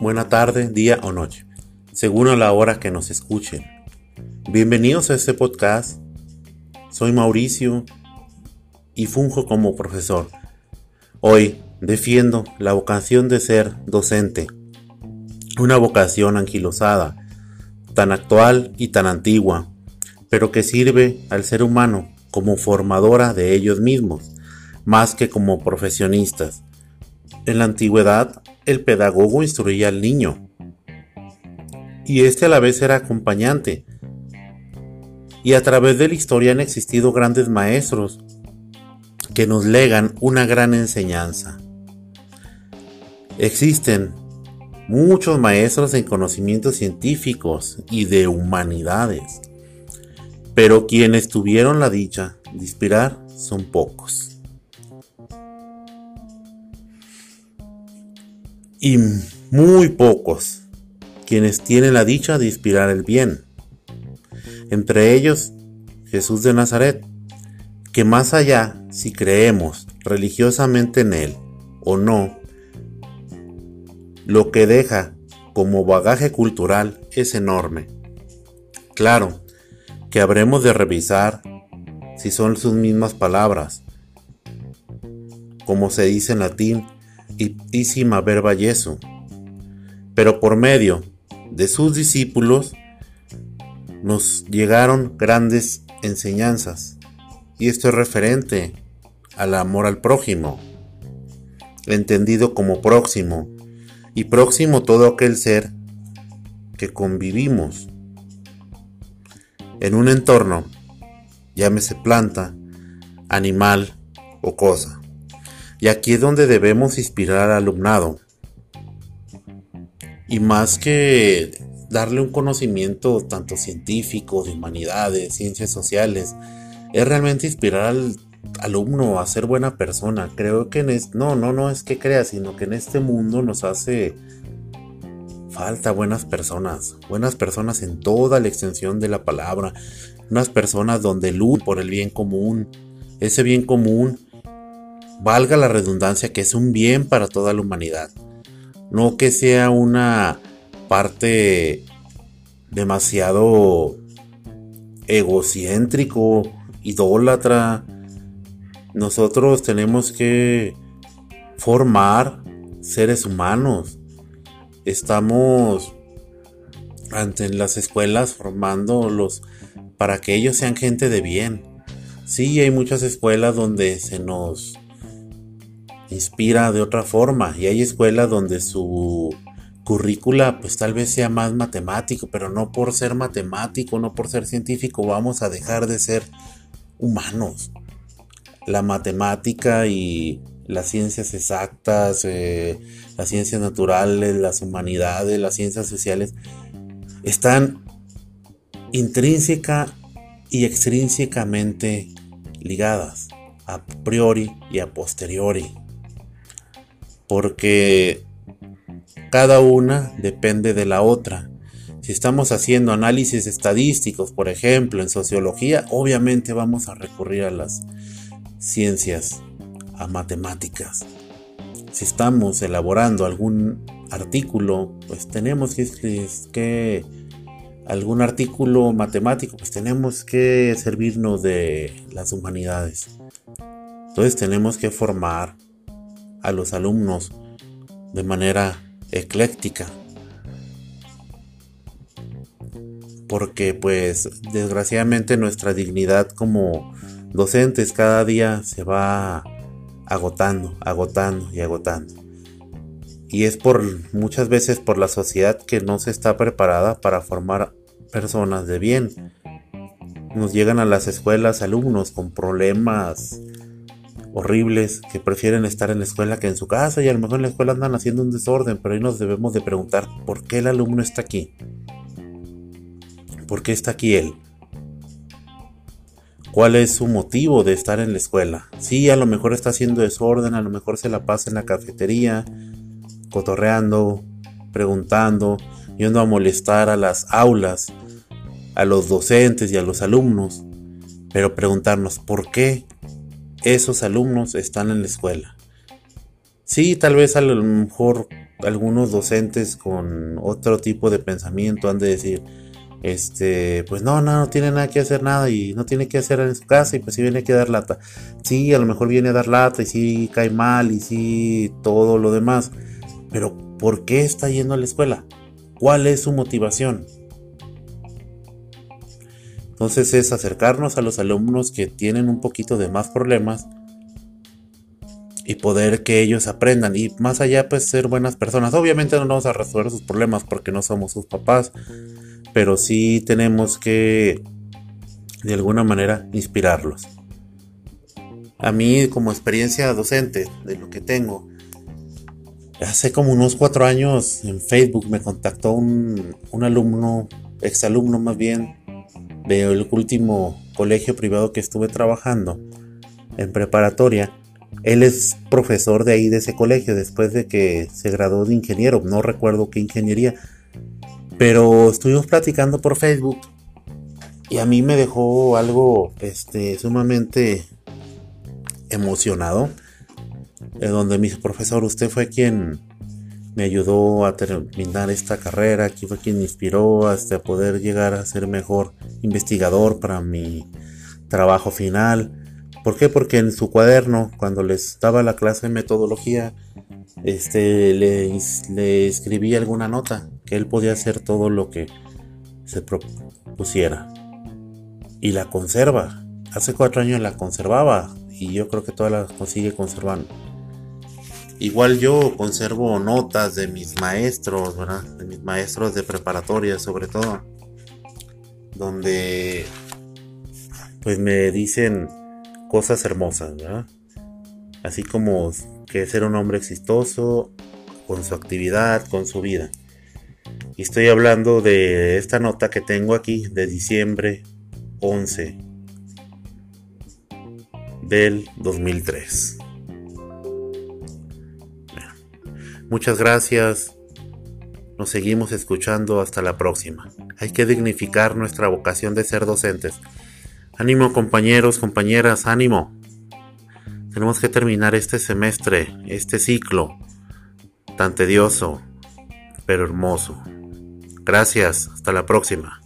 buena tarde, día o noche, según a la hora que nos escuchen. Bienvenidos a este podcast. Soy Mauricio y funjo como profesor. Hoy defiendo la vocación de ser docente, una vocación anquilosada, tan actual y tan antigua, pero que sirve al ser humano como formadora de ellos mismos, más que como profesionistas. En la antigüedad, el pedagogo instruía al niño, y este a la vez era acompañante. Y a través de la historia han existido grandes maestros que nos legan una gran enseñanza. Existen muchos maestros en conocimientos científicos y de humanidades, pero quienes tuvieron la dicha de inspirar son pocos. Y muy pocos quienes tienen la dicha de inspirar el bien. Entre ellos, Jesús de Nazaret, que más allá si creemos religiosamente en Él o no, lo que deja como bagaje cultural es enorme. Claro, que habremos de revisar si son sus mismas palabras, como se dice en latín, iptísima verba Jesu, pero por medio de sus discípulos nos llegaron grandes enseñanzas, y esto es referente al amor al prójimo, entendido como próximo, y próximo todo aquel ser que convivimos en un entorno, llámese planta, animal o cosa. Y aquí es donde debemos inspirar al alumnado. Y más que darle un conocimiento tanto científico, de humanidades, ciencias sociales, es realmente inspirar al alumno a ser buena persona. Creo que en este, no, no, no es que crea, sino que en este mundo nos hace falta buenas personas, buenas personas en toda la extensión de la palabra, unas personas donde luz por el bien común, ese bien común valga la redundancia, que es un bien para toda la humanidad. No que sea una parte demasiado egocéntrico, idólatra. Nosotros tenemos que formar seres humanos. Estamos ante las escuelas formándolos para que ellos sean gente de bien. Sí, hay muchas escuelas donde se nos inspira de otra forma y hay escuelas donde su currícula pues tal vez sea más matemático, pero no por ser matemático, no por ser científico vamos a dejar de ser humanos. La matemática y las ciencias exactas, eh, las ciencias naturales, las humanidades, las ciencias sociales, están intrínseca y extrínsecamente ligadas, a priori y a posteriori porque cada una depende de la otra. Si estamos haciendo análisis estadísticos, por ejemplo, en sociología, obviamente vamos a recurrir a las ciencias, a matemáticas. Si estamos elaborando algún artículo, pues tenemos que, que algún artículo matemático, pues tenemos que servirnos de las humanidades. Entonces tenemos que formar a los alumnos de manera ecléctica. Porque pues desgraciadamente nuestra dignidad como docentes cada día se va agotando, agotando y agotando. Y es por muchas veces por la sociedad que no se está preparada para formar personas de bien. Nos llegan a las escuelas alumnos con problemas horribles que prefieren estar en la escuela que en su casa y a lo mejor en la escuela andan haciendo un desorden, pero ahí nos debemos de preguntar por qué el alumno está aquí. ¿Por qué está aquí él? ¿Cuál es su motivo de estar en la escuela? Sí, a lo mejor está haciendo desorden, a lo mejor se la pasa en la cafetería, cotorreando, preguntando, yendo a molestar a las aulas, a los docentes y a los alumnos, pero preguntarnos por qué esos alumnos están en la escuela. Sí, tal vez a lo mejor algunos docentes con otro tipo de pensamiento han de decir, este, pues no, no, no tiene nada que hacer nada y no tiene que hacer en su casa y pues si viene que dar lata. Sí, a lo mejor viene a dar lata y sí cae mal y sí todo lo demás. Pero ¿por qué está yendo a la escuela? ¿Cuál es su motivación? Entonces es acercarnos a los alumnos que tienen un poquito de más problemas y poder que ellos aprendan y más allá pues ser buenas personas. Obviamente no vamos a resolver sus problemas porque no somos sus papás, pero sí tenemos que de alguna manera inspirarlos. A mí como experiencia docente de lo que tengo, hace como unos cuatro años en Facebook me contactó un, un alumno, exalumno más bien, del último colegio privado que estuve trabajando en preparatoria. Él es profesor de ahí de ese colegio después de que se graduó de ingeniero, no recuerdo qué ingeniería, pero estuvimos platicando por Facebook y a mí me dejó algo este, sumamente emocionado, de donde mi profesor, usted fue quien me ayudó a terminar esta carrera, aquí fue quien me inspiró hasta poder llegar a ser mejor investigador para mi trabajo final ¿Por qué? Porque en su cuaderno, cuando les daba la clase de metodología, este, le, le escribí alguna nota que él podía hacer todo lo que se propusiera. Y la conserva. Hace cuatro años la conservaba y yo creo que todavía la consigue conservando. Igual yo conservo notas de mis maestros, ¿verdad? De mis maestros de preparatoria sobre todo. Donde pues me dicen cosas hermosas, ¿verdad? Así como que ser un hombre exitoso con su actividad, con su vida. Y estoy hablando de esta nota que tengo aquí de diciembre 11 del 2003. Muchas gracias. Nos seguimos escuchando hasta la próxima. Hay que dignificar nuestra vocación de ser docentes. Ánimo compañeros, compañeras, ánimo. Tenemos que terminar este semestre, este ciclo tan tedioso, pero hermoso. Gracias, hasta la próxima.